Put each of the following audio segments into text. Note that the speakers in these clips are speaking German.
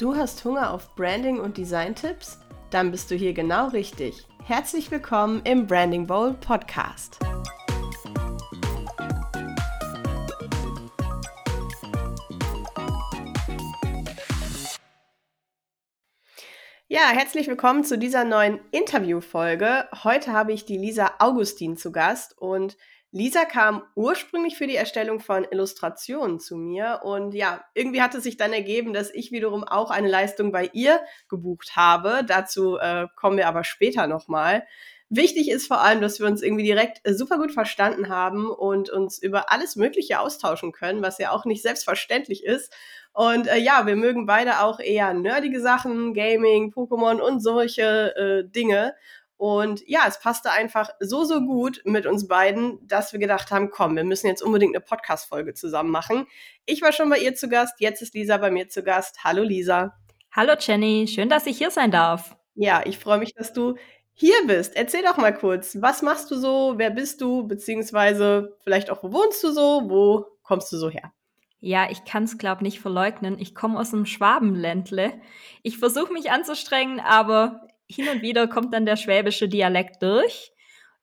Du hast Hunger auf Branding und Design-Tipps? Dann bist du hier genau richtig. Herzlich willkommen im Branding Bowl Podcast. Ja, herzlich willkommen zu dieser neuen Interviewfolge. Heute habe ich die Lisa Augustin zu Gast und Lisa kam ursprünglich für die Erstellung von Illustrationen zu mir und ja, irgendwie hat es sich dann ergeben, dass ich wiederum auch eine Leistung bei ihr gebucht habe. Dazu äh, kommen wir aber später nochmal. Wichtig ist vor allem, dass wir uns irgendwie direkt äh, super gut verstanden haben und uns über alles Mögliche austauschen können, was ja auch nicht selbstverständlich ist. Und äh, ja, wir mögen beide auch eher nerdige Sachen, Gaming, Pokémon und solche äh, Dinge. Und ja, es passte einfach so, so gut mit uns beiden, dass wir gedacht haben, komm, wir müssen jetzt unbedingt eine Podcast-Folge zusammen machen. Ich war schon bei ihr zu Gast, jetzt ist Lisa bei mir zu Gast. Hallo Lisa. Hallo Jenny, schön, dass ich hier sein darf. Ja, ich freue mich, dass du hier bist. Erzähl doch mal kurz, was machst du so, wer bist du, beziehungsweise vielleicht auch, wo wohnst du so, wo kommst du so her? Ja, ich kann es, glaube nicht verleugnen. Ich komme aus dem Schwabenländle. Ich versuche mich anzustrengen, aber hin und wieder kommt dann der schwäbische Dialekt durch.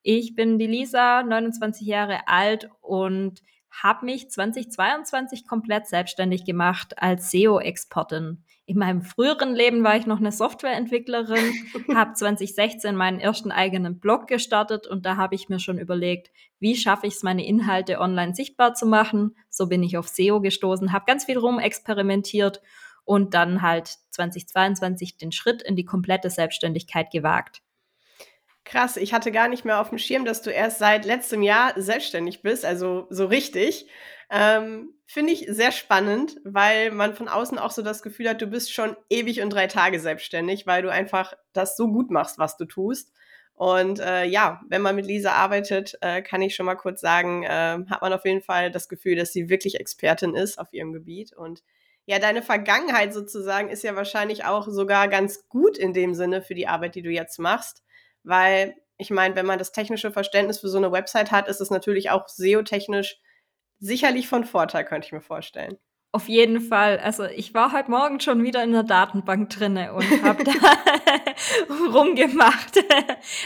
Ich bin die Lisa, 29 Jahre alt und habe mich 2022 komplett selbstständig gemacht als SEO-Expertin. In meinem früheren Leben war ich noch eine Softwareentwicklerin, habe 2016 meinen ersten eigenen Blog gestartet und da habe ich mir schon überlegt, wie schaffe ich es, meine Inhalte online sichtbar zu machen. So bin ich auf SEO gestoßen, habe ganz viel rum experimentiert und dann halt 2022 den Schritt in die komplette Selbstständigkeit gewagt. Krass, ich hatte gar nicht mehr auf dem Schirm, dass du erst seit letztem Jahr selbstständig bist, also so richtig. Ähm, Finde ich sehr spannend, weil man von außen auch so das Gefühl hat, du bist schon ewig und drei Tage selbstständig, weil du einfach das so gut machst, was du tust. Und äh, ja, wenn man mit Lisa arbeitet, äh, kann ich schon mal kurz sagen, äh, hat man auf jeden Fall das Gefühl, dass sie wirklich Expertin ist auf ihrem Gebiet. Und ja, deine Vergangenheit sozusagen ist ja wahrscheinlich auch sogar ganz gut in dem Sinne für die Arbeit, die du jetzt machst, weil ich meine, wenn man das technische Verständnis für so eine Website hat, ist es natürlich auch SEO-technisch sicherlich von Vorteil, könnte ich mir vorstellen. Auf jeden Fall. Also ich war heute Morgen schon wieder in der Datenbank drinne und habe da rumgemacht.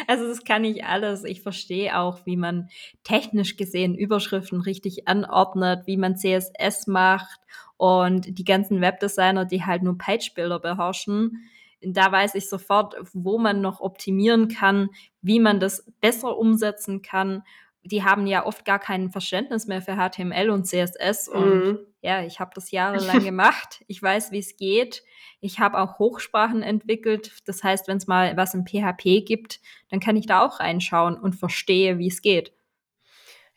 also das kann ich alles. Ich verstehe auch, wie man technisch gesehen Überschriften richtig anordnet, wie man CSS macht und die ganzen Webdesigner, die halt nur Page-Bilder beherrschen. Da weiß ich sofort, wo man noch optimieren kann, wie man das besser umsetzen kann die haben ja oft gar kein Verständnis mehr für HTML und CSS. Und mhm. ja, ich habe das jahrelang gemacht. Ich weiß, wie es geht. Ich habe auch Hochsprachen entwickelt. Das heißt, wenn es mal was im PHP gibt, dann kann ich da auch reinschauen und verstehe, wie es geht.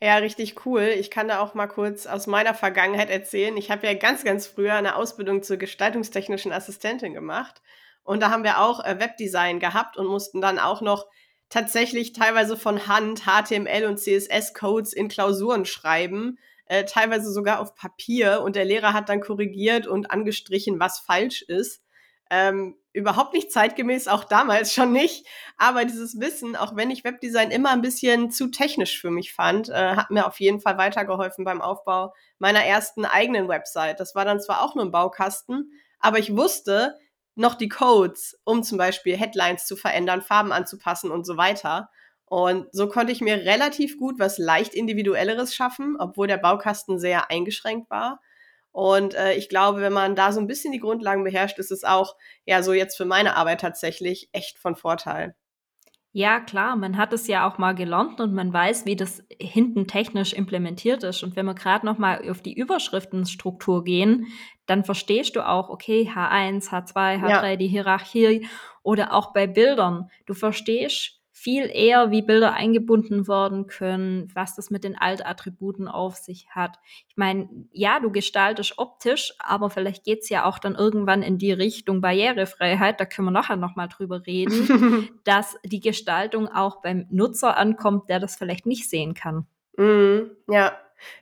Ja, richtig cool. Ich kann da auch mal kurz aus meiner Vergangenheit erzählen. Ich habe ja ganz, ganz früher eine Ausbildung zur gestaltungstechnischen Assistentin gemacht. Und da haben wir auch äh, Webdesign gehabt und mussten dann auch noch tatsächlich teilweise von Hand HTML und CSS-Codes in Klausuren schreiben, äh, teilweise sogar auf Papier und der Lehrer hat dann korrigiert und angestrichen, was falsch ist. Ähm, überhaupt nicht zeitgemäß, auch damals schon nicht. Aber dieses Wissen, auch wenn ich Webdesign immer ein bisschen zu technisch für mich fand, äh, hat mir auf jeden Fall weitergeholfen beim Aufbau meiner ersten eigenen Website. Das war dann zwar auch nur ein Baukasten, aber ich wusste, noch die Codes, um zum Beispiel Headlines zu verändern, Farben anzupassen und so weiter. Und so konnte ich mir relativ gut was leicht individuelleres schaffen, obwohl der Baukasten sehr eingeschränkt war. Und äh, ich glaube, wenn man da so ein bisschen die Grundlagen beherrscht, ist es auch, ja, so jetzt für meine Arbeit tatsächlich echt von Vorteil. Ja, klar, man hat es ja auch mal gelernt und man weiß, wie das hinten technisch implementiert ist. Und wenn wir gerade noch mal auf die Überschriftenstruktur gehen, dann verstehst du auch, okay, H1, H2, H3, ja. die Hierarchie oder auch bei Bildern. Du verstehst viel eher, wie Bilder eingebunden werden können, was das mit den Altattributen auf sich hat. Ich meine, ja, du gestaltest optisch, aber vielleicht geht's ja auch dann irgendwann in die Richtung Barrierefreiheit, da können wir nachher nochmal drüber reden, dass die Gestaltung auch beim Nutzer ankommt, der das vielleicht nicht sehen kann. Mm, ja,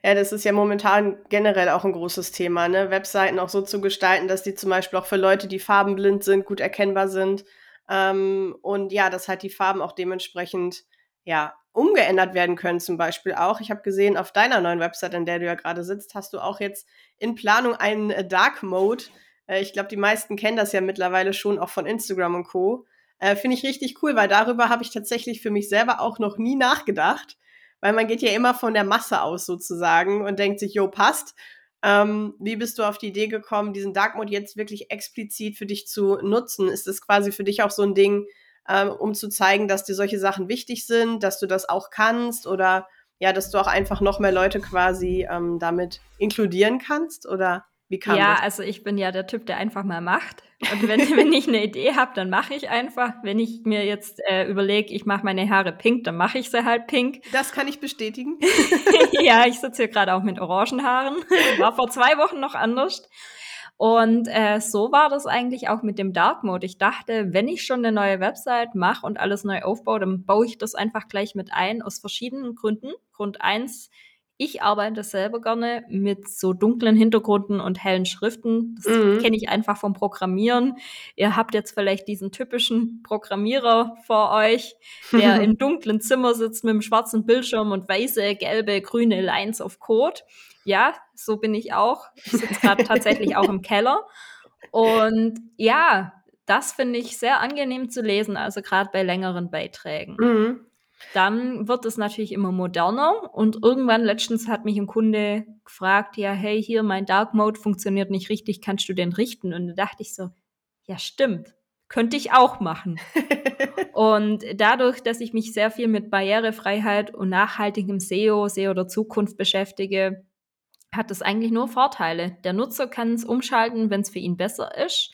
ja, das ist ja momentan generell auch ein großes Thema, ne? Webseiten auch so zu gestalten, dass die zum Beispiel auch für Leute, die farbenblind sind, gut erkennbar sind. Ähm, und ja, dass halt die Farben auch dementsprechend ja umgeändert werden können, zum Beispiel auch. Ich habe gesehen, auf deiner neuen Website, an der du ja gerade sitzt, hast du auch jetzt in Planung einen äh, Dark Mode Äh, ich glaube, die meisten kennen das ja mittlerweile schon auch von Instagram und Co. Äh, Finde ich richtig cool, weil darüber habe ich tatsächlich für mich selber auch noch nie nachgedacht, weil man geht ja immer von der Masse aus sozusagen und denkt sich, jo, passt. Ähm, wie bist du auf die Idee gekommen, diesen Dark Mode jetzt wirklich explizit für dich zu nutzen? Ist das quasi für dich auch so ein Ding, ähm, um zu zeigen, dass dir solche Sachen wichtig sind, dass du das auch kannst oder ja, dass du auch einfach noch mehr Leute quasi ähm, damit inkludieren kannst? Oder wie kam ja, das? also ich bin ja der Typ, der einfach mal macht. Und wenn, wenn ich eine Idee habe, dann mache ich einfach. Wenn ich mir jetzt äh, überlege, ich mache meine Haare pink, dann mache ich sie halt pink. Das kann ich bestätigen. ja, ich sitze hier gerade auch mit Orangenhaaren. War vor zwei Wochen noch anders. Und äh, so war das eigentlich auch mit dem Dark Mode. Ich dachte, wenn ich schon eine neue Website mache und alles neu aufbaue, dann baue ich das einfach gleich mit ein, aus verschiedenen Gründen. Grund eins, ich arbeite selber gerne mit so dunklen Hintergründen und hellen Schriften. Das mhm. kenne ich einfach vom Programmieren. Ihr habt jetzt vielleicht diesen typischen Programmierer vor euch, der im dunklen Zimmer sitzt mit einem schwarzen Bildschirm und weiße, gelbe, grüne Lines auf Code. Ja, so bin ich auch. Ich sitze gerade tatsächlich auch im Keller. Und ja, das finde ich sehr angenehm zu lesen, also gerade bei längeren Beiträgen. Mhm. Dann wird es natürlich immer moderner und irgendwann letztens hat mich ein Kunde gefragt, ja, hey, hier mein Dark Mode funktioniert nicht richtig, kannst du den richten? Und da dachte ich so, ja, stimmt, könnte ich auch machen. und dadurch, dass ich mich sehr viel mit Barrierefreiheit und nachhaltigem SEO, SEO der Zukunft beschäftige, hat es eigentlich nur Vorteile. Der Nutzer kann es umschalten, wenn es für ihn besser ist.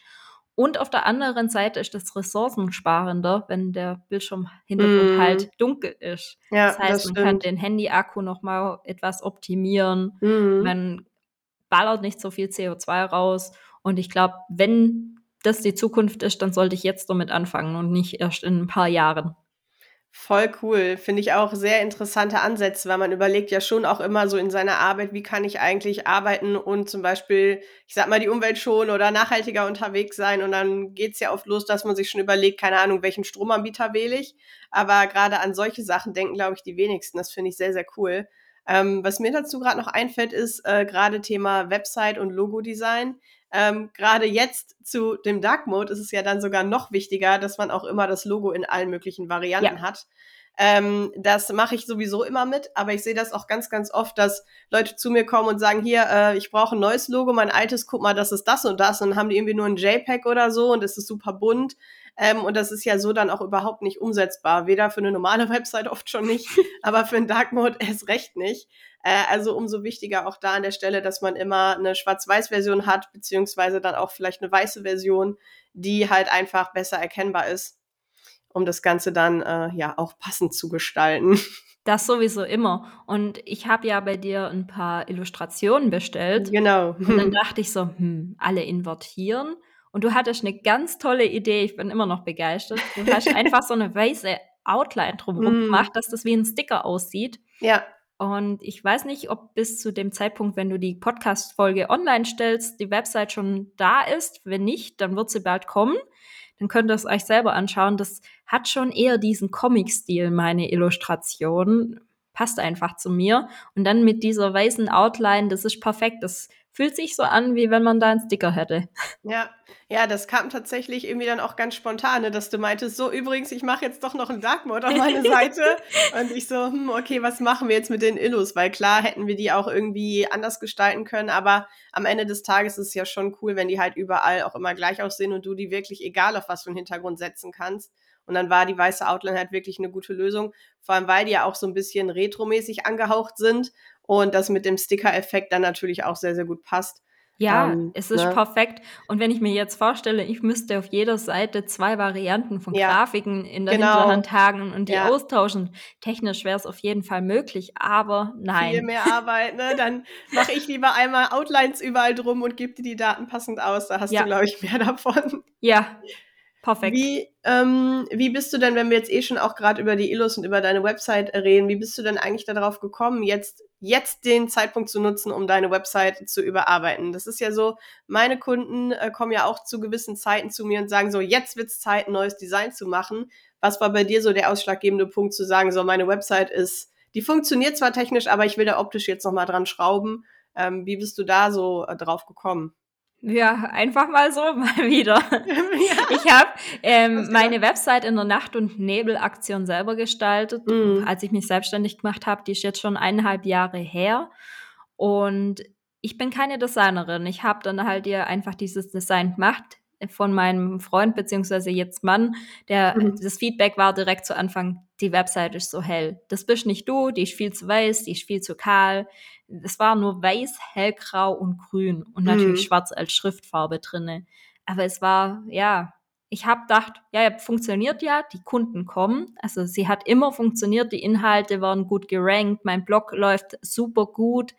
Und auf der anderen Seite ist es ressourcensparender, wenn der Bildschirmhintergrund mm. halt dunkel ist. Ja, das heißt, das man kann den Handy-Akku nochmal etwas optimieren. Mm. Man ballert nicht so viel CO2 raus. Und ich glaube, wenn das die Zukunft ist, dann sollte ich jetzt damit anfangen und nicht erst in ein paar Jahren. Voll cool. Finde ich auch sehr interessante Ansätze, weil man überlegt ja schon auch immer so in seiner Arbeit, wie kann ich eigentlich arbeiten und zum Beispiel, ich sag mal, die Umwelt schonen oder nachhaltiger unterwegs sein. Und dann geht's ja oft los, dass man sich schon überlegt, keine Ahnung, welchen Stromanbieter wähle ich. Aber gerade an solche Sachen denken, glaube ich, die wenigsten. Das finde ich sehr, sehr cool. Ähm, was mir dazu gerade noch einfällt, ist äh, gerade Thema Website und Logo-Design. Ähm, Gerade jetzt zu dem Dark Mode ist es ja dann sogar noch wichtiger, dass man auch immer das Logo in allen möglichen Varianten ja. hat. Ähm, das mache ich sowieso immer mit, aber ich sehe das auch ganz, ganz oft, dass Leute zu mir kommen und sagen, hier, äh, ich brauche ein neues Logo, mein altes, guck mal, das ist das und das. Und dann haben die irgendwie nur ein JPEG oder so und es ist super bunt. Ähm, und das ist ja so dann auch überhaupt nicht umsetzbar. Weder für eine normale Website oft schon nicht, aber für einen Dark Mode erst recht nicht. Äh, also umso wichtiger auch da an der Stelle, dass man immer eine Schwarz-Weiß-Version hat, beziehungsweise dann auch vielleicht eine weiße Version, die halt einfach besser erkennbar ist, um das Ganze dann äh, ja auch passend zu gestalten. Das sowieso immer. Und ich habe ja bei dir ein paar Illustrationen bestellt. Genau. Und dann dachte ich so, hm, alle invertieren. Und du hattest eine ganz tolle Idee. Ich bin immer noch begeistert. Du hast einfach so eine weiße Outline drumherum mm. gemacht, dass das wie ein Sticker aussieht. Ja. Und ich weiß nicht, ob bis zu dem Zeitpunkt, wenn du die Podcast-Folge online stellst, die Website schon da ist. Wenn nicht, dann wird sie bald kommen. Dann könnt ihr es euch selber anschauen. Das hat schon eher diesen Comic-Stil, meine Illustration. Passt einfach zu mir. Und dann mit dieser weißen Outline, das ist perfekt. Das fühlt sich so an, wie wenn man da einen Sticker hätte. Ja, ja, das kam tatsächlich irgendwie dann auch ganz spontan, ne, dass du meintest, so übrigens, ich mache jetzt doch noch einen Dark Mode auf meine Seite. und ich so, hm, okay, was machen wir jetzt mit den Illus? Weil klar hätten wir die auch irgendwie anders gestalten können, aber am Ende des Tages ist es ja schon cool, wenn die halt überall auch immer gleich aussehen und du die wirklich egal auf was für einen Hintergrund setzen kannst. Und dann war die weiße Outline halt wirklich eine gute Lösung. Vor allem, weil die ja auch so ein bisschen retromäßig angehaucht sind und das mit dem Sticker-Effekt dann natürlich auch sehr, sehr gut passt. Ja, ähm, es ist ne? perfekt. Und wenn ich mir jetzt vorstelle, ich müsste auf jeder Seite zwei Varianten von ja, Grafiken in der genau. Hinterhand haben und die ja. austauschen, technisch wäre es auf jeden Fall möglich, aber nein. Viel mehr Arbeit, ne? Dann mache ich lieber einmal Outlines überall drum und gebe dir die Daten passend aus. Da hast ja. du, glaube ich, mehr davon. Ja, Perfekt. Wie, ähm, wie bist du denn, wenn wir jetzt eh schon auch gerade über die Illus und über deine Website reden, wie bist du denn eigentlich darauf gekommen, jetzt, jetzt den Zeitpunkt zu nutzen, um deine Website zu überarbeiten? Das ist ja so, meine Kunden äh, kommen ja auch zu gewissen Zeiten zu mir und sagen so, jetzt wird es Zeit, ein neues Design zu machen. Was war bei dir so der ausschlaggebende Punkt zu sagen, so meine Website ist, die funktioniert zwar technisch, aber ich will da optisch jetzt nochmal dran schrauben. Ähm, wie bist du da so äh, drauf gekommen? Ja, einfach mal so, mal wieder. Ja. Ich habe, ähm, meine Website in der Nacht und Nebel-Aktion selber gestaltet, Mhm. als ich mich selbstständig gemacht habe. Die ist jetzt schon 1,5 Jahre her und ich bin keine Designerin. Ich habe dann halt ihr einfach dieses Design gemacht von meinem Freund beziehungsweise jetzt Mann. Der Mhm. das Feedback war direkt zu Anfang: „Die Website ist so hell. Das bist nicht du, die ist viel zu weiß, die ist viel zu kahl.“ Es war nur weiß, hellgrau und grün und natürlich Mhm. schwarz als Schriftfarbe drinne. Aber es war ja, ich habe gedacht: „Ja, ja, funktioniert ja, die Kunden kommen.“ Also, sie hat immer funktioniert, die Inhalte waren gut gerankt, mein Blog läuft super gut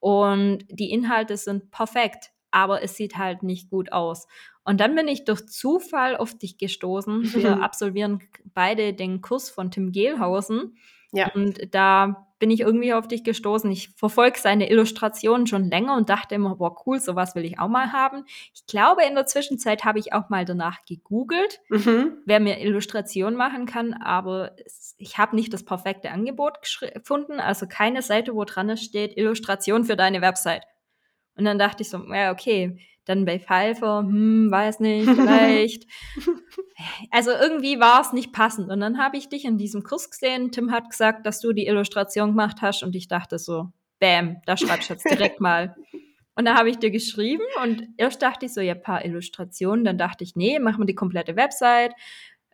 und die Inhalte sind perfekt, aber es sieht halt nicht gut aus. Und dann bin ich durch Zufall auf dich gestoßen. Wir absolvieren beide den Kurs von Tim Gehlhausen Ja. und da bin ich irgendwie auf dich gestoßen. Ich verfolge seine Illustrationen schon länger und dachte immer: „Boah, cool, so was will ich auch mal haben.“ Ich glaube, in der Zwischenzeit habe ich auch mal danach gegoogelt, Mhm. wer mir Illustrationen machen kann, aber es ich habe nicht das perfekte Angebot gefunden, also keine Seite, wo dran steht: „Illustration für deine Website.“ Und dann dachte ich so: „Ja, okay.“ Dann bei Fiverr, hm, weiß nicht, vielleicht. Also, irgendwie war's nicht passend und dann habe ich dich in diesem Kurs gesehen. Tim hat gesagt, dass du die Illustration gemacht hast und ich dachte so: „Bäm, da schreibst du jetzt direkt mal.“ Und da habe ich dir geschrieben und erst dachte ich so: „Ja, paar Illustrationen.“ Dann dachte ich: „Ne, machen wir die komplette Website.“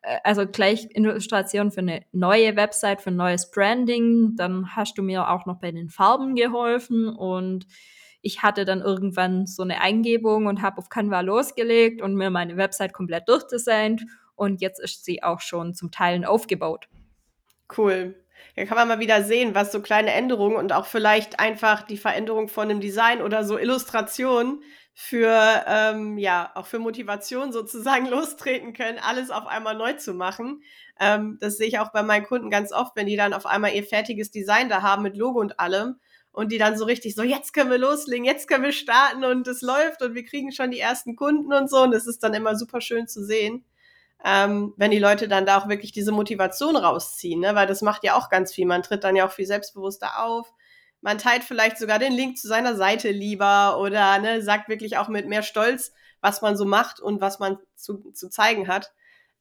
Äh, also gleich Illustration für 'ne neue Website, für 'n neues Branding. Dann hast du mir auch noch bei den Farben geholfen und ich hatte dann irgendwann so 'ne Eingebung und habe auf Canva losgelegt und mir meine Website komplett durchdesignt und jetzt ist sie auch schon zum Teilen aufgebaut. Cool. Ja, kann man mal wieder sehen, was so kleine Änderungen und auch vielleicht einfach die Veränderung von 'nem Design oder so Illustrationen für, ähm ja, auch für Motivation sozusagen lostreten können, alles auf einmal neu zu machen. Ähm, das sehe ich auch bei meinen Kunden ganz oft, wenn die dann auf einmal ihr fertiges Design da haben mit Logo und allem und die dann so richtig so: „Jetzt können wir loslegen, jetzt können wir starten und es läuft und wir kriegen schon die ersten Kunden“ und so. Und das ist dann immer super schön zu sehen, ähm, wenn die Leute dann da auch wirklich diese Motivation rausziehen, ne? Weil das macht ja auch ganz viel. Man tritt dann ja auch viel selbstbewusster auf. Man teilt vielleicht sogar den Link zu seiner Seite lieber oder, ne, sagt wirklich auch mit mehr Stolz, was man so macht und was man zu zu zeigen hat,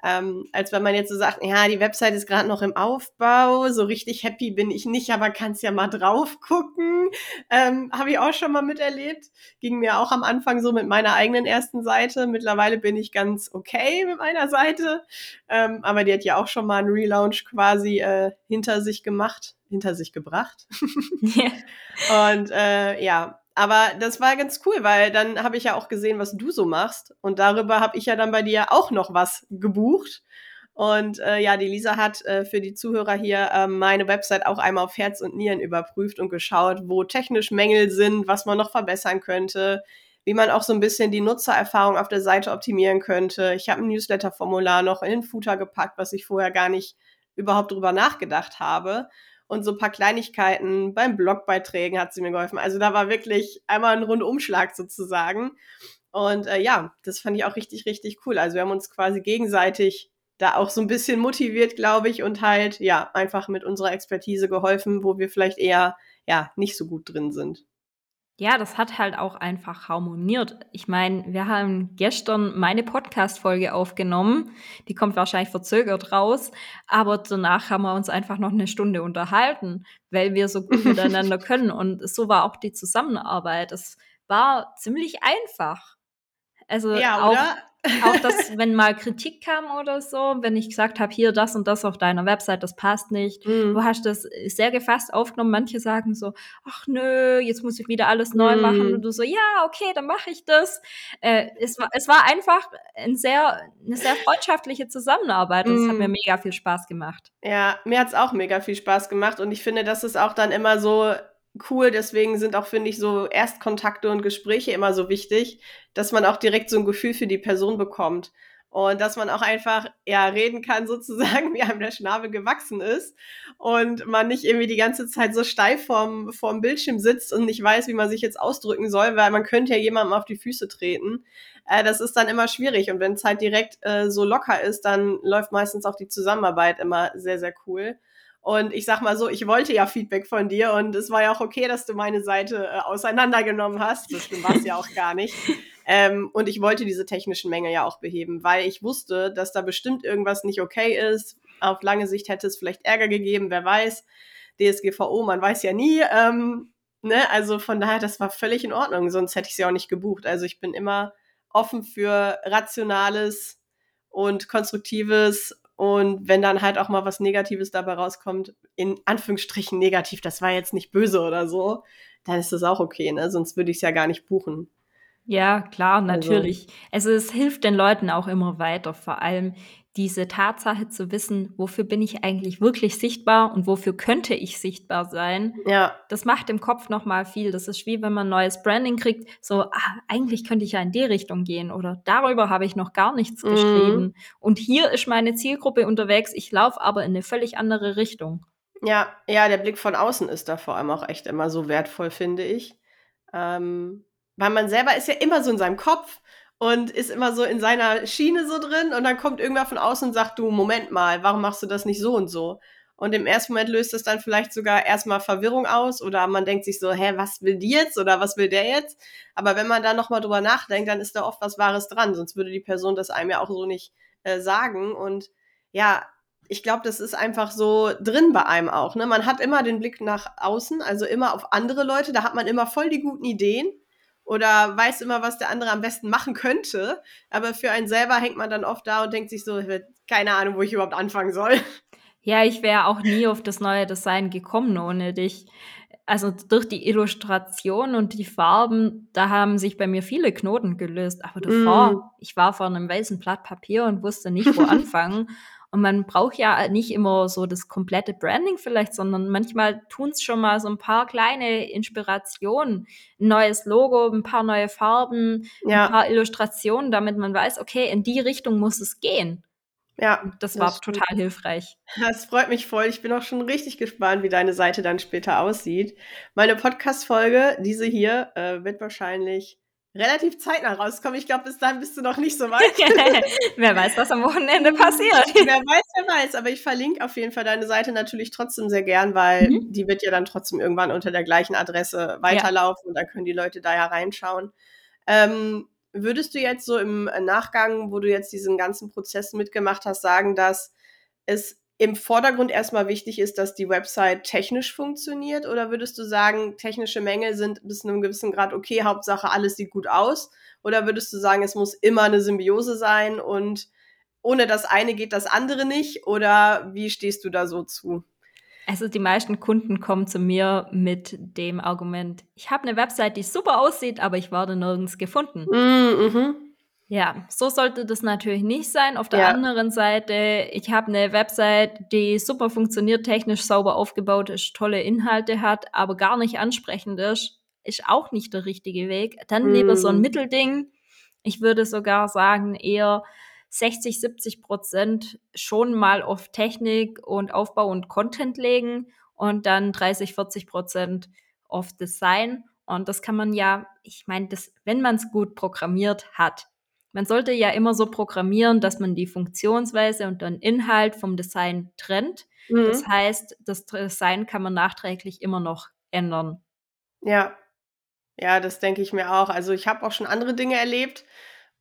ähm, als wenn man jetzt so sagt: „Ja, die Website ist grad noch im Aufbau, so richtig happy bin ich nicht, aber kannst ja mal drauf gucken.“ Ähm, habe ich auch schon mal miterlebt. Ging mir auch am Anfang so mit meiner eigenen ersten Seite. Mittlerweile bin ich ganz okay mit meiner Seite, ähm, aber die hat ja auch schon mal 'n Relaunch quasi, äh, hinter sich gemacht hinter sich gebracht. Ja. Und, äh, ja, aber das war ganz cool, weil dann habe ich ja auch gesehen, was du so machst und darüber habe ich ja dann bei dir auch noch was gebucht. Und, äh, ja, die Lisa hat, äh, für die Zuhörer hier, ähm, meine Website auch einmal auf Herz und Nieren überprüft und geschaut, wo technisch Mängel sind, was man noch verbessern könnte, wie man auch so 'n bisschen die Nutzererfahrung auf der Seite optimieren könnte. Ich habe 'n Newsletterformular noch in den Footer gepackt, was ich vorher gar nicht überhaupt drüber nachgedacht habe. Und so 'n paar Kleinigkeiten beim Blogbeiträgen hat sie mir geholfen. Also, da war wirklich einmal 'n Rundumschlag sozusagen. Und, äh, ja, das fand ich auch richtig, richtig cool. Also, wir haben uns quasi gegenseitig da auch so 'n bisschen motiviert, glaube ich, und halt, ja, einfach mit unserer Expertise geholfen, wo wir vielleicht eher, ja, nicht so gut drin sind. Ja, das hat halt auch einfach harmoniert. Ich meine, wir haben gestern meine Podcast-Folge aufgenommen. Die kommt wahrscheinlich verzögert raus, aber danach haben wir uns einfach noch 'ne Stunde unterhalten, weil wir so gut miteinander können und so war auch die Zusammenarbeit. Es war ziemlich einfach. Also, Ja, auch oder? Auch das, wenn mal Kritik kam oder so, wenn ich gesagt habe: „Hier, das und das auf deiner Website, das passt nicht.“ Du Mhm. hast das, sehr gefasst aufgenommen. Manche sagen so: „Ach nö, jetzt muss ich wieder alles neu machen.“ Und du so: „Ja, okay, dann mache ich das.“ Äh, es war es war einfach 'n sehr 'ne sehr freundschaftliche Zusammenarbeit und es hat mir Mhm. mega viel Spaß gemacht. Ja, mir hat's auch mega viel Spaß gemacht und ich finde, das ist auch dann immer so cool. Deswegen sind auch, finde ich, so Erstkontakte und Gespräche immer so wichtig, dass man auch direkt so 'n Gefühl für die Person bekommt und dass man auch einfach, ja, reden kann sozusagen, wie einem der Schnabel gewachsen ist und man nicht irgendwie die ganze Zeit so steif vorm vorm Bildschirm sitzt und nicht weiß, wie man sich jetzt ausdrücken soll, weil man könnte ja jemandem auf die Füße treten. Äh, das ist dann immer schwierig und wenn's halt direkt, äh, so locker ist, dann läuft meistens auch die Zusammenarbeit immer sehr, sehr cool. Und ich sag mal so, ich wollte ja Feedback von dir und es war ja auch okay, dass du meine Seite äh, auseinandergenommen hast. Schlimm war es ja auch gar nicht. Ähm, und ich wollte diese technischen Mängel ja auch beheben, weil ich wusste, dass da bestimmt irgendwas nicht okay ist. Auf lange Sicht hätte es vielleicht Ärger gegeben, wer weiß. DSGVO, man weiß ja nie. Ähm, ne? Also von daher, das war völlig in Ordnung, sonst hätte ich sie auch nicht gebucht. Also ich bin immer offen für rationales und konstruktives und wenn dann halt auch mal was Negatives dabei rauskommt, in Anführungsstrichen negativ, das war jetzt nicht böse oder so, dann ist das auch okay, ne? Sonst würde ich es ja gar nicht buchen. Ja, klar, also natürlich. Also, es hilft den Leuten auch immer weiter, vor allem diese Tatsache zu wissen, wofür bin ich eigentlich wirklich sichtbar und wofür könnte ich sichtbar sein. Ja. Das macht im Kopf noch mal viel. Das ist wie wenn man neues Branding kriegt, so ah, eigentlich könnte ich ja in die Richtung gehen oder darüber habe ich noch gar nichts mhm. geschrieben und hier ist meine Zielgruppe unterwegs, ich laufe aber in eine völlig andere Richtung. Ja, ja, der Blick von außen ist da vor allem auch echt immer so wertvoll, finde ich. Ähm, weil man selber ist ja immer so in seinem Kopf und ist immer so in seiner Schiene so drin und dann kommt irgendwer von außen und sagt, du, Moment mal, warum machst du das nicht so und so? Und im ersten Moment löst das dann vielleicht sogar erstmal Verwirrung aus oder man denkt sich so, hä, was will die jetzt oder was will der jetzt? Aber wenn man da nochmal drüber nachdenkt, dann ist da oft was Wahres dran, sonst würde die Person das einem ja auch so nicht äh, sagen. Und ja, ich glaube, das ist einfach so drin bei einem auch. Ne? Man hat immer den Blick nach außen, also immer auf andere Leute, da hat man immer voll die guten Ideen oder weiß immer, was der andere am besten machen könnte. Aber für einen selber hängt man dann oft da und denkt sich so, keine Ahnung, wo ich überhaupt anfangen soll. Ja, ich wäre auch nie auf das neue Design gekommen ohne dich. Also durch die Illustration und die Farben, da haben sich bei mir viele Knoten gelöst. Aber davor, mm. ich war vor einem weißen Blatt Papier und wusste nicht, wo anfangen. Und man braucht ja nicht immer so das komplette Branding vielleicht, sondern manchmal tun es schon mal so ein paar kleine Inspirationen. Ein neues Logo, ein paar neue Farben, ja. ein paar Illustrationen, damit man weiß, okay, in die Richtung muss es gehen. Ja, das, das war stimmt. total hilfreich. Das freut mich voll. Ich bin auch schon richtig gespannt, wie deine Seite dann später aussieht. Meine Podcast-Folge, diese hier, äh, wird wahrscheinlich relativ zeitnah rauskommen. Ich glaube, bis dahin bist du noch nicht so weit. wer weiß, was am Wochenende passiert. wer weiß, wer weiß. Aber ich verlinke auf jeden Fall deine Seite natürlich trotzdem sehr gern, weil mhm. die wird ja dann trotzdem irgendwann unter der gleichen Adresse weiterlaufen ja. und dann können die Leute da ja reinschauen. Ähm, würdest du jetzt so im Nachgang, wo du jetzt diesen ganzen Prozess mitgemacht hast, sagen, dass es im Vordergrund erstmal wichtig ist, dass die Website technisch funktioniert? Oder würdest du sagen, technische Mängel sind bis zu einem gewissen Grad okay, Hauptsache alles sieht gut aus? Oder würdest du sagen, es muss immer eine Symbiose sein und ohne das eine geht das andere nicht? Oder wie stehst du da so zu? Also die meisten Kunden kommen zu mir mit dem Argument, ich habe eine Website, die super aussieht, aber ich werde nirgends gefunden. Mm, mhm. Ja, so sollte das natürlich nicht sein. Auf der ja. anderen Seite, ich habe eine Website, die super funktioniert, technisch sauber aufgebaut ist, tolle Inhalte hat, aber gar nicht ansprechend ist, ist auch nicht der richtige Weg. Dann mm. lieber so ein Mittelding. Ich würde sogar sagen, eher 60, 70 Prozent schon mal auf Technik und Aufbau und Content legen und dann 30, 40 Prozent auf Design. Und das kann man ja, ich meine, wenn man es gut programmiert hat, man sollte ja immer so programmieren, dass man die Funktionsweise und den Inhalt vom Design trennt. Mhm. Das heißt, das Design kann man nachträglich immer noch ändern. Ja, ja, das denke ich mir auch. Also ich habe auch schon andere Dinge erlebt,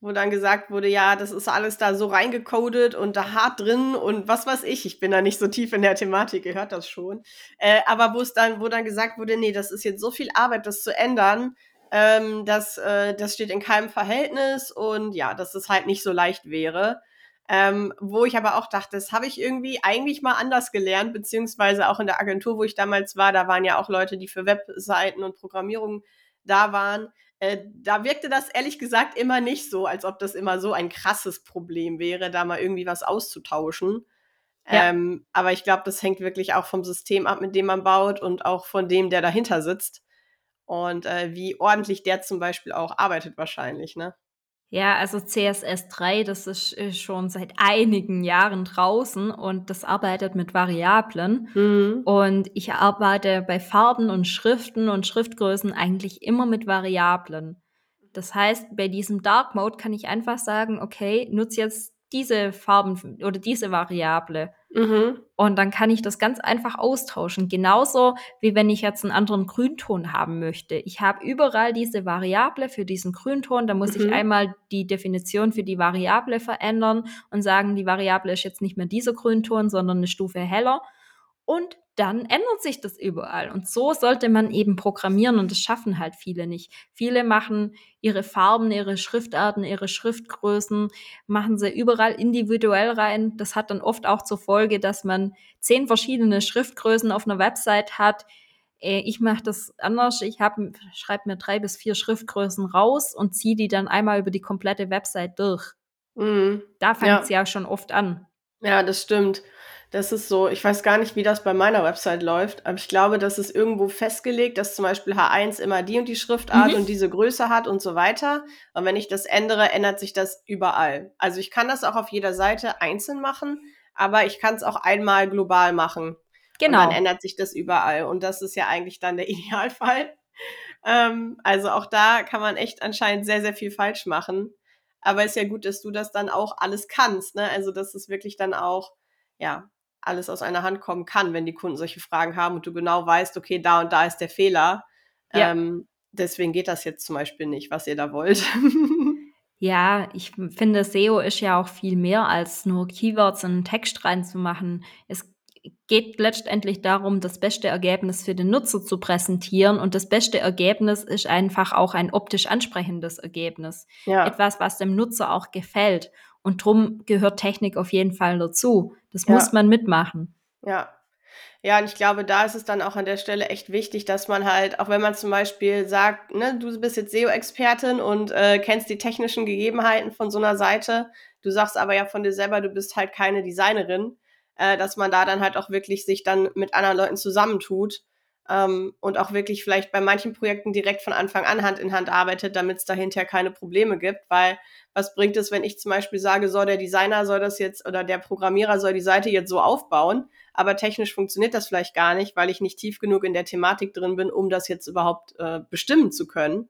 wo dann gesagt wurde, ja, das ist alles da so reingecodet und da hart drin und was weiß ich. Ich bin da nicht so tief in der Thematik, ihr hört das schon. Äh, aber wo es dann, wo dann gesagt wurde, nee, das ist jetzt so viel Arbeit, das zu ändern, ähm, das, äh, das steht in keinem Verhältnis und ja, dass es halt nicht so leicht wäre. Ähm, wo ich aber auch dachte, das habe ich irgendwie eigentlich mal anders gelernt, beziehungsweise auch in der Agentur, wo ich damals war, da waren ja auch Leute, die für Webseiten und Programmierung da waren. Äh, da wirkte das ehrlich gesagt immer nicht so, als ob das immer so ein krasses Problem wäre, da mal irgendwie was auszutauschen. Ja. Ähm, aber ich glaube, das hängt wirklich auch vom System ab, mit dem man baut und auch von dem, der dahinter sitzt und äh, wie ordentlich der zum Beispiel auch arbeitet wahrscheinlich, ne? Ja, also CSS 3, das ist, ist schon seit einigen Jahren draußen und das arbeitet mit Variablen. Mhm. Und ich arbeite bei Farben und Schriften und Schriftgrößen eigentlich immer mit Variablen. Das heißt, bei diesem Dark Mode kann ich einfach sagen, okay, nutze jetzt diese Farben oder diese Variable. Mhm. Und dann kann ich das ganz einfach austauschen. Genauso wie wenn ich jetzt einen anderen Grünton haben möchte. Ich habe überall diese Variable für diesen Grünton. Da muss mhm. ich einmal die Definition für die Variable verändern und sagen, die Variable ist jetzt nicht mehr dieser Grünton, sondern eine Stufe heller. Und dann ändert sich das überall. Und so sollte man eben programmieren und das schaffen halt viele nicht. Viele machen ihre Farben, ihre Schriftarten, ihre Schriftgrößen, machen sie überall individuell rein. Das hat dann oft auch zur Folge, dass man zehn verschiedene Schriftgrößen auf einer Website hat. Äh, ich mache das anders. Ich schreibe mir drei bis vier Schriftgrößen raus und ziehe die dann einmal über die komplette Website durch. Mhm. Da fängt es ja. ja schon oft an. Ja, das stimmt. Das ist so, ich weiß gar nicht, wie das bei meiner Website läuft, aber ich glaube, das ist irgendwo festgelegt, dass zum Beispiel H1 immer die und die Schriftart mhm. und diese Größe hat und so weiter. Und wenn ich das ändere, ändert sich das überall. Also ich kann das auch auf jeder Seite einzeln machen, aber ich kann es auch einmal global machen. Genau. Und dann ändert sich das überall. Und das ist ja eigentlich dann der Idealfall. Ähm, also auch da kann man echt anscheinend sehr, sehr viel falsch machen. Aber ist ja gut, dass du das dann auch alles kannst. Ne? Also dass es wirklich dann auch, ja, alles aus einer Hand kommen kann, wenn die Kunden solche Fragen haben und du genau weißt, okay, da und da ist der Fehler. Ja. Ähm, deswegen geht das jetzt zum Beispiel nicht, was ihr da wollt. Ja, ich finde, SEO ist ja auch viel mehr als nur Keywords in einen Text reinzumachen. Es geht letztendlich darum, das beste Ergebnis für den Nutzer zu präsentieren. Und das beste Ergebnis ist einfach auch ein optisch ansprechendes Ergebnis. Ja. Etwas, was dem Nutzer auch gefällt. Und drum gehört Technik auf jeden Fall dazu. Das ja. muss man mitmachen. Ja. Ja, und ich glaube, da ist es dann auch an der Stelle echt wichtig, dass man halt, auch wenn man zum Beispiel sagt, ne, du bist jetzt SEO-Expertin und äh, kennst die technischen Gegebenheiten von so einer Seite, du sagst aber ja von dir selber, du bist halt keine Designerin, äh, dass man da dann halt auch wirklich sich dann mit anderen Leuten zusammentut ähm, und auch wirklich vielleicht bei manchen Projekten direkt von Anfang an Hand in Hand arbeitet, damit es dahinter keine Probleme gibt, weil was bringt es, wenn ich zum Beispiel sage, so der Designer soll das jetzt oder der Programmierer soll die Seite jetzt so aufbauen, aber technisch funktioniert das vielleicht gar nicht, weil ich nicht tief genug in der Thematik drin bin, um das jetzt überhaupt äh, bestimmen zu können.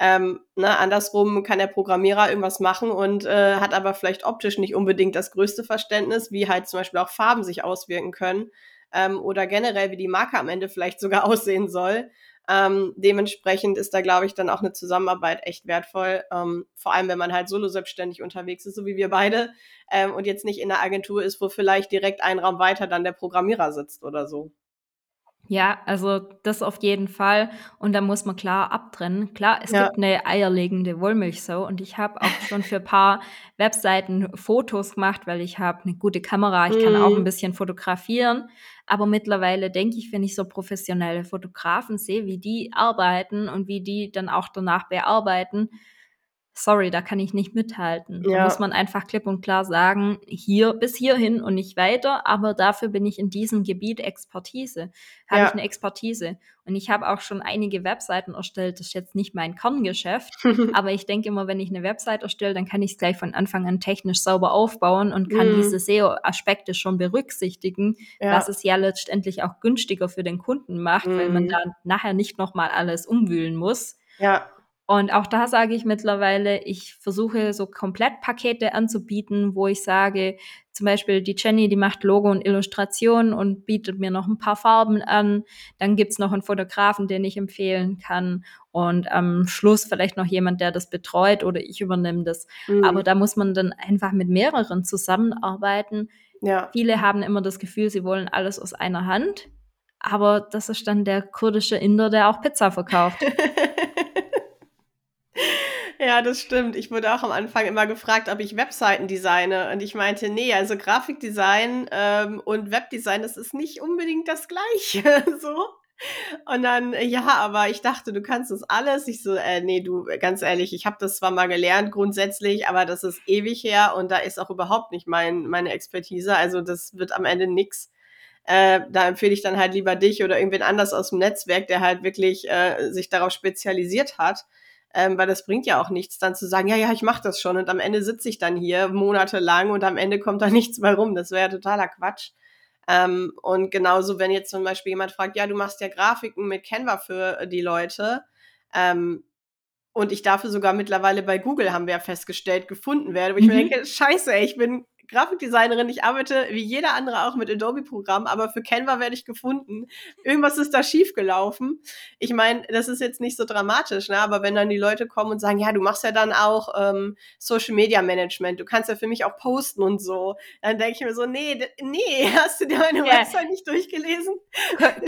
Ähm, ne, andersrum kann der Programmierer irgendwas machen und äh, hat aber vielleicht optisch nicht unbedingt das größte Verständnis, wie halt zum Beispiel auch Farben sich auswirken können ähm, oder generell, wie die Marke am Ende vielleicht sogar aussehen soll. Ähm, dementsprechend ist da, glaube ich, dann auch eine Zusammenarbeit echt wertvoll. Ähm, vor allem, wenn man halt solo selbstständig unterwegs ist, so wie wir beide, ähm, und jetzt nicht in der Agentur ist, wo vielleicht direkt ein Raum weiter dann der Programmierer sitzt oder so. Ja, also das auf jeden Fall. Und da muss man klar abtrennen. Klar, es ja. gibt eine eierlegende Wollmilchsau und ich habe auch schon für ein paar Webseiten Fotos gemacht, weil ich habe eine gute Kamera, ich kann mm. auch ein mhm. bisschen fotografieren. Aber mittlerweile denke ich, wenn ich so professionelle Fotografen sehe, wie die arbeiten und wie die dann auch danach bearbeiten, sorry, da kann ich nicht mithalten. Ja. Da muss man einfach klipp und klar sagen, hier bis hierhin und nicht weiter, aber dafür bin ich in diesem Gebiet Expertise, habe ja. ich eine Expertise. Und ich habe auch schon einige Webseiten erstellt, das ist jetzt nicht mein Kerngeschäft, aber ich denke immer, wenn ich eine Website erstelle, dann kann ich es gleich von Anfang an technisch sauber aufbauen und kann mhm. diese SEO-Aspekte schon berücksichtigen, ja. was es ja letztendlich auch günstiger für den Kunden macht, mhm. weil man mhm. da nachher nicht nochmal alles umwühlen muss. Ja. Und auch da sage ich mittlerweile, ich versuche so Komplettpakete anzubieten, wo ich sage, zum Beispiel die Jenny, die macht Logo und Illustration und bietet mir noch ein paar Farben an. Dann gibt's noch einen Fotografen, den ich empfehlen kann. Und am Schluss vielleicht noch jemand, der das betreut oder ich übernehme das. Mhm. Aber da muss man dann einfach mit mehreren zusammenarbeiten. Ja. Viele haben immer das Gefühl, sie wollen alles aus einer Hand. Aber das ist dann der kurdische Inder, der auch Pizza verkauft. Ja, das stimmt. Ich wurde auch am Anfang immer gefragt, ob ich Webseiten designe. Und ich meinte, nee, also Grafikdesign ähm, und Webdesign, das ist nicht unbedingt das Gleiche. so. Und dann, ja, aber ich dachte, du kannst das alles. Ich so, äh, nee, du, ganz ehrlich, ich habe das zwar mal gelernt grundsätzlich, aber das ist ewig her und da ist auch überhaupt nicht mein, meine Expertise. Also das wird am Ende nix. Äh, da empfehle ich dann halt lieber dich oder irgendwen anders aus dem Netzwerk, der halt wirklich äh, sich darauf spezialisiert hat ähm, weil das bringt ja auch nichts, dann zu sagen, ja, ja, ich mache das schon und am Ende sitze ich dann hier monatelang und am Ende kommt da nichts mehr rum. Das wäre ja totaler Quatsch. Ähm, und genauso, wenn jetzt zum Beispiel jemand fragt, ja, du machst ja Grafiken mit Canva für die Leute, ähm, und ich dafür sogar mittlerweile bei Google, haben wir ja festgestellt, gefunden werde, wo ich mhm. mir denke, scheiße, ey, ich bin Grafikdesignerin, ich arbeite wie jeder andere auch mit Adobe-Programmen, aber für Canva werde ich gefunden. Irgendwas ist da schiefgelaufen. Ich meine, das ist jetzt nicht so dramatisch, ne? aber wenn dann die Leute kommen und sagen, ja, du machst ja dann auch ähm, Social Media Management, du kannst ja für mich auch posten und so, dann denke ich mir so, nee, nee, hast du dir meine ja. Website nicht durchgelesen?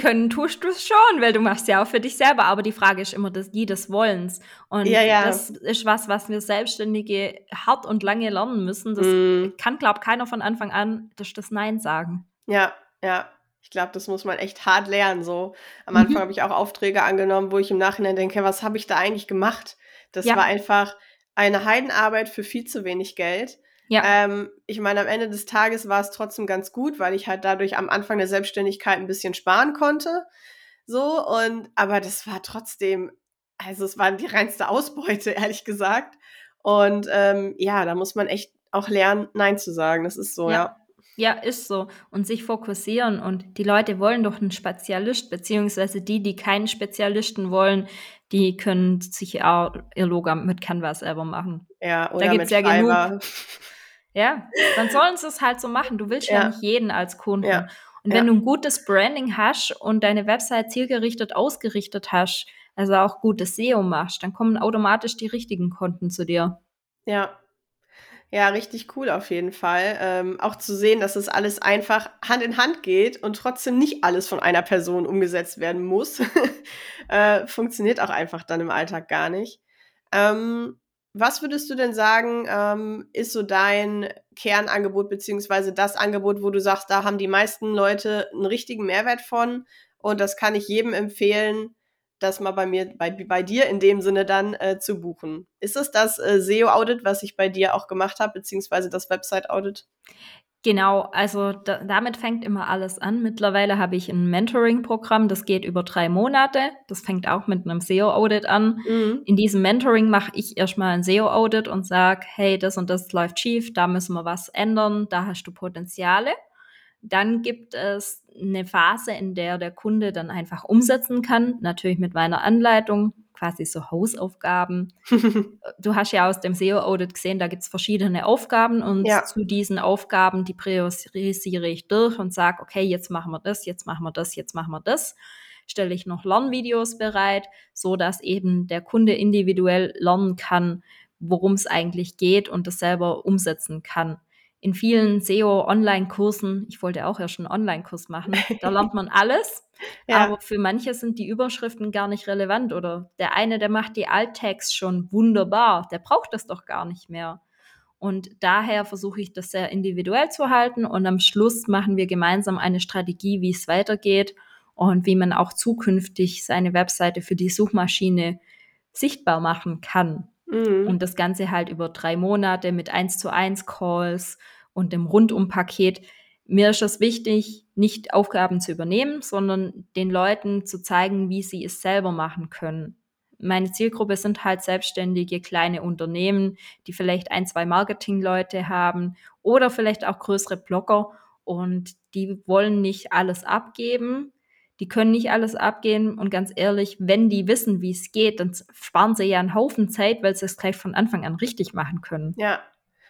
können tust du es schon, weil du machst ja auch für dich selber, aber die Frage ist immer das, die des Wollens. Und ja, ja. das ist was, was wir Selbstständige hart und lange lernen müssen. Das mm. kann, glaube keiner von Anfang an das, das Nein sagen. Ja, ja. Ich glaube, das muss man echt hart lernen. So am mhm. Anfang habe ich auch Aufträge angenommen, wo ich im Nachhinein denke, was habe ich da eigentlich gemacht? Das ja. war einfach eine Heidenarbeit für viel zu wenig Geld. Ja. Ähm, ich meine, am Ende des Tages war es trotzdem ganz gut, weil ich halt dadurch am Anfang der Selbstständigkeit ein bisschen sparen konnte. So, und aber das war trotzdem, also es war die reinste Ausbeute, ehrlich gesagt. Und ähm, ja, da muss man echt auch lernen, Nein zu sagen. Das ist so, ja. ja. Ja, ist so. Und sich fokussieren. Und die Leute wollen doch einen Spezialist, beziehungsweise die, die keinen Spezialisten wollen, die können sich auch ihr Logo mit Canva selber machen. Ja, oder da gibt's ja Fiverr. genug. Ja, dann sollen sie es halt so machen. Du willst ja, ja nicht jeden als Kunden. Ja. Und wenn ja. du ein gutes Branding hast und deine Website zielgerichtet ausgerichtet hast, also auch gutes SEO machst, dann kommen automatisch die richtigen Kunden zu dir. Ja. Ja, richtig cool auf jeden Fall. Ähm, auch zu sehen, dass es alles einfach Hand in Hand geht und trotzdem nicht alles von einer Person umgesetzt werden muss. äh, funktioniert auch einfach dann im Alltag gar nicht. Ähm, was würdest du denn sagen, ähm, ist so dein Kernangebot, beziehungsweise das Angebot, wo du sagst, da haben die meisten Leute einen richtigen Mehrwert von und das kann ich jedem empfehlen, das mal bei mir, bei, bei dir in dem Sinne dann äh, zu buchen. Ist es das äh, SEO-Audit, was ich bei dir auch gemacht habe, beziehungsweise das Website-Audit? Genau, also da, damit fängt immer alles an. Mittlerweile habe ich ein Mentoring-Programm, das geht über drei Monate. Das fängt auch mit einem SEO-Audit an. Mhm. In diesem Mentoring mache ich erstmal ein SEO-Audit und sage, hey, das und das läuft schief, da müssen wir was ändern, da hast du Potenziale. Dann gibt es eine Phase, in der der Kunde dann einfach umsetzen kann, natürlich mit meiner Anleitung, quasi so Hausaufgaben. du hast ja aus dem SEO-Audit gesehen, da gibt es verschiedene Aufgaben und ja. zu diesen Aufgaben, die priorisiere ich durch und sage, okay, jetzt machen wir das, jetzt machen wir das, jetzt machen wir das. Stelle ich noch Lernvideos bereit, so dass eben der Kunde individuell lernen kann, worum es eigentlich geht und das selber umsetzen kann in vielen SEO-Online-Kursen, ich wollte auch ja schon einen Online-Kurs machen, da lernt man alles. ja. Aber für manche sind die Überschriften gar nicht relevant. Oder der eine, der macht die Alt-Tags schon wunderbar, der braucht das doch gar nicht mehr. Und daher versuche ich das sehr individuell zu halten. Und am Schluss machen wir gemeinsam eine Strategie, wie es weitergeht und wie man auch zukünftig seine Webseite für die Suchmaschine sichtbar machen kann. Mhm. Und das Ganze halt über drei Monate mit 1 zu 1 Calls und dem Rundumpaket. Mir ist es wichtig, nicht Aufgaben zu übernehmen, sondern den Leuten zu zeigen, wie sie es selber machen können. Meine Zielgruppe sind halt selbstständige kleine Unternehmen, die vielleicht ein, zwei Marketingleute haben oder vielleicht auch größere Blogger und die wollen nicht alles abgeben, die können nicht alles abgehen und ganz ehrlich, wenn die wissen, wie es geht, dann sparen sie ja einen Haufen Zeit, weil sie es gleich von Anfang an richtig machen können. Ja.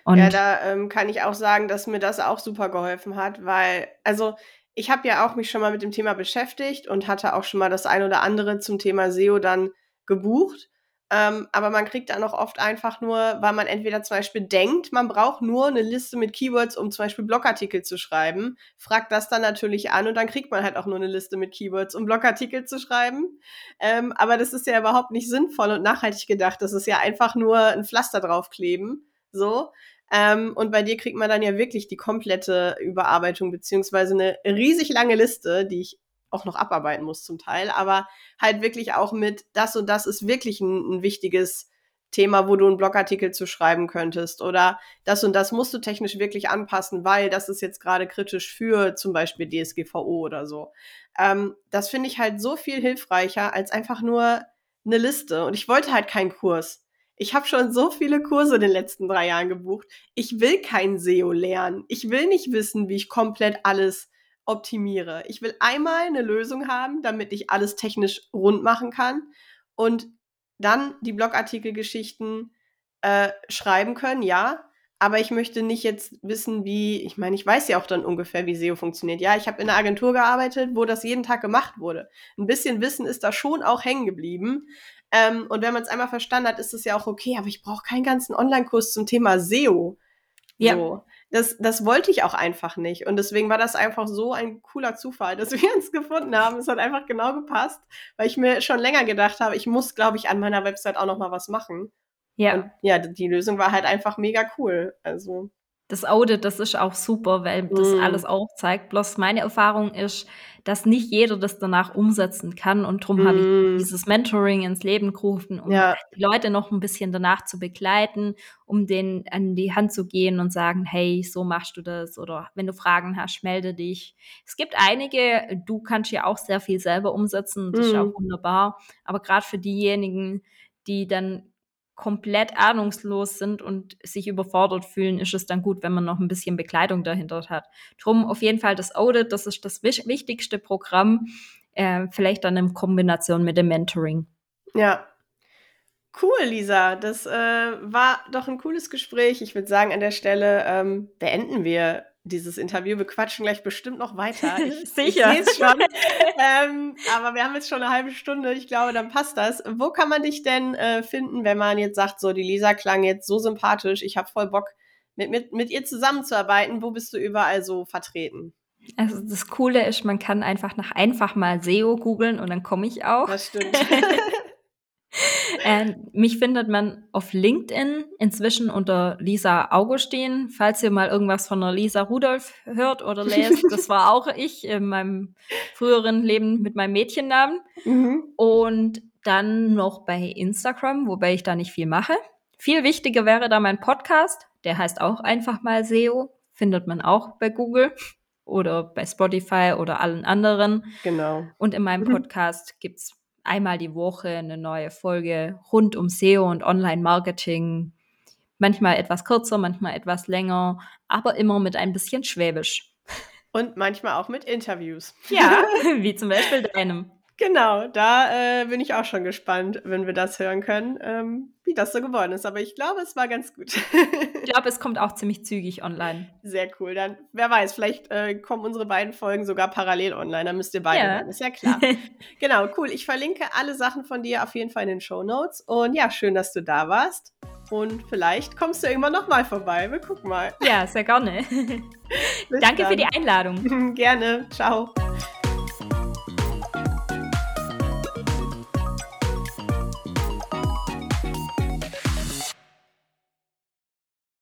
Und ja, da ähm, kann ich auch sagen, dass mir das auch super geholfen hat, weil, also ich habe ja auch mich schon mal mit dem Thema beschäftigt und hatte auch schon mal das ein oder andere zum Thema SEO dann gebucht. Ähm, aber man kriegt dann auch oft einfach nur, weil man entweder zum Beispiel denkt, man braucht nur eine Liste mit Keywords, um zum Beispiel Blogartikel zu schreiben, fragt das dann natürlich an und dann kriegt man halt auch nur eine Liste mit Keywords, um Blogartikel zu schreiben. Ähm, aber das ist ja überhaupt nicht sinnvoll und nachhaltig gedacht. Das ist ja einfach nur ein Pflaster draufkleben. So. Ähm, und bei dir kriegt man dann ja wirklich die komplette Überarbeitung, beziehungsweise eine riesig lange Liste, die ich auch noch abarbeiten muss zum Teil, aber halt wirklich auch mit das und das ist wirklich ein, ein wichtiges Thema, wo du einen Blogartikel zu schreiben könntest oder das und das musst du technisch wirklich anpassen, weil das ist jetzt gerade kritisch für zum Beispiel DSGVO oder so. Ähm, das finde ich halt so viel hilfreicher als einfach nur eine Liste und ich wollte halt keinen Kurs. Ich habe schon so viele Kurse in den letzten drei Jahren gebucht. Ich will kein SEO lernen. Ich will nicht wissen, wie ich komplett alles optimiere. Ich will einmal eine Lösung haben, damit ich alles technisch rund machen kann und dann die Blogartikelgeschichten äh, schreiben können, ja. aber ich möchte nicht jetzt wissen, wie, ich meine, ich weiß ja auch dann ungefähr, wie SEO funktioniert. Ja, ich habe in einer Agentur gearbeitet, wo das jeden Tag gemacht wurde. Ein bisschen Wissen ist da schon auch hängen geblieben. Ähm, und wenn man es einmal verstanden hat, ist es ja auch okay, aber ich brauche keinen ganzen Online-Kurs zum Thema SEO. Ja. So. Das, das wollte ich auch einfach nicht. Und deswegen war das einfach so ein cooler Zufall, dass wir uns gefunden haben. Es hat einfach genau gepasst, weil ich mir schon länger gedacht habe, ich muss, glaube ich, an meiner Website auch noch mal was machen. Ja. Und ja, die Lösung war halt einfach mega cool. Also. Das Audit, das ist auch super, weil das mm. alles aufzeigt. Bloß meine Erfahrung ist, dass nicht jeder das danach umsetzen kann. Und darum mm. habe ich mm. dieses Mentoring ins Leben gerufen, um ja. die Leute noch ein bisschen danach zu begleiten, um denen an die Hand zu gehen und sagen, hey, so machst du das. Oder wenn du Fragen hast, melde dich. Es gibt einige, du kannst ja auch sehr viel selber umsetzen, das mm. ist auch wunderbar. Aber gerade für diejenigen, die dann komplett ahnungslos sind und sich überfordert fühlen, ist es dann gut, wenn man noch ein bisschen Bekleidung dahinter hat. Drum auf jeden Fall das Audit, das ist das wichtigste Programm, äh, vielleicht dann in Kombination mit dem Mentoring. Ja. Cool, Lisa. Das äh, war doch ein cooles Gespräch. Ich würde sagen, an der Stelle ähm, beenden wir dieses Interview. Wir quatschen gleich bestimmt noch weiter. Ich, Sicher. Ich schon. ähm, aber wir haben jetzt schon eine halbe Stunde. Ich glaube, dann passt das. Wo kann man dich denn äh, finden, wenn man jetzt sagt, so, die Lisa klang jetzt so sympathisch, ich habe voll Bock, mit, mit, mit ihr zusammenzuarbeiten. Wo bist du überall so vertreten? Also das Coole ist, man kann einfach nach einfach mal SEO googeln und dann komme ich auch. Das stimmt. äh, mich findet man auf LinkedIn inzwischen unter Lisa Augustin. Falls ihr mal irgendwas von der Lisa Rudolph hört oder lest, das war auch ich in meinem früheren Leben mit meinem Mädchennamen. Mhm. Und dann noch bei Instagram, wobei ich da nicht viel mache. Viel wichtiger wäre da mein Podcast. Der heißt auch einfach mal SEO. Findet man auch bei Google oder bei Spotify oder allen anderen. Genau. Und in meinem mhm. Podcast gibt es einmal die Woche eine neue Folge rund um SEO und Online-Marketing. Manchmal etwas kürzer, manchmal etwas länger, aber immer mit ein bisschen Schwäbisch. Und manchmal auch mit Interviews. Ja, wie zum Beispiel deinem. Genau, da äh, bin ich auch schon gespannt, wenn wir das hören können, ähm, wie das so geworden ist. Aber ich glaube, es war ganz gut. ich glaube, es kommt auch ziemlich zügig online. Sehr cool. Dann, wer weiß, vielleicht äh, kommen unsere beiden Folgen sogar parallel online. Dann müsst ihr beide ja. hören. Ist ja klar. genau, cool. Ich verlinke alle Sachen von dir auf jeden Fall in den Show Notes. Und ja, schön, dass du da warst. Und vielleicht kommst du irgendwann nochmal vorbei. Wir gucken mal. Ja, sehr gerne. Danke dann. für die Einladung. Gerne. Ciao.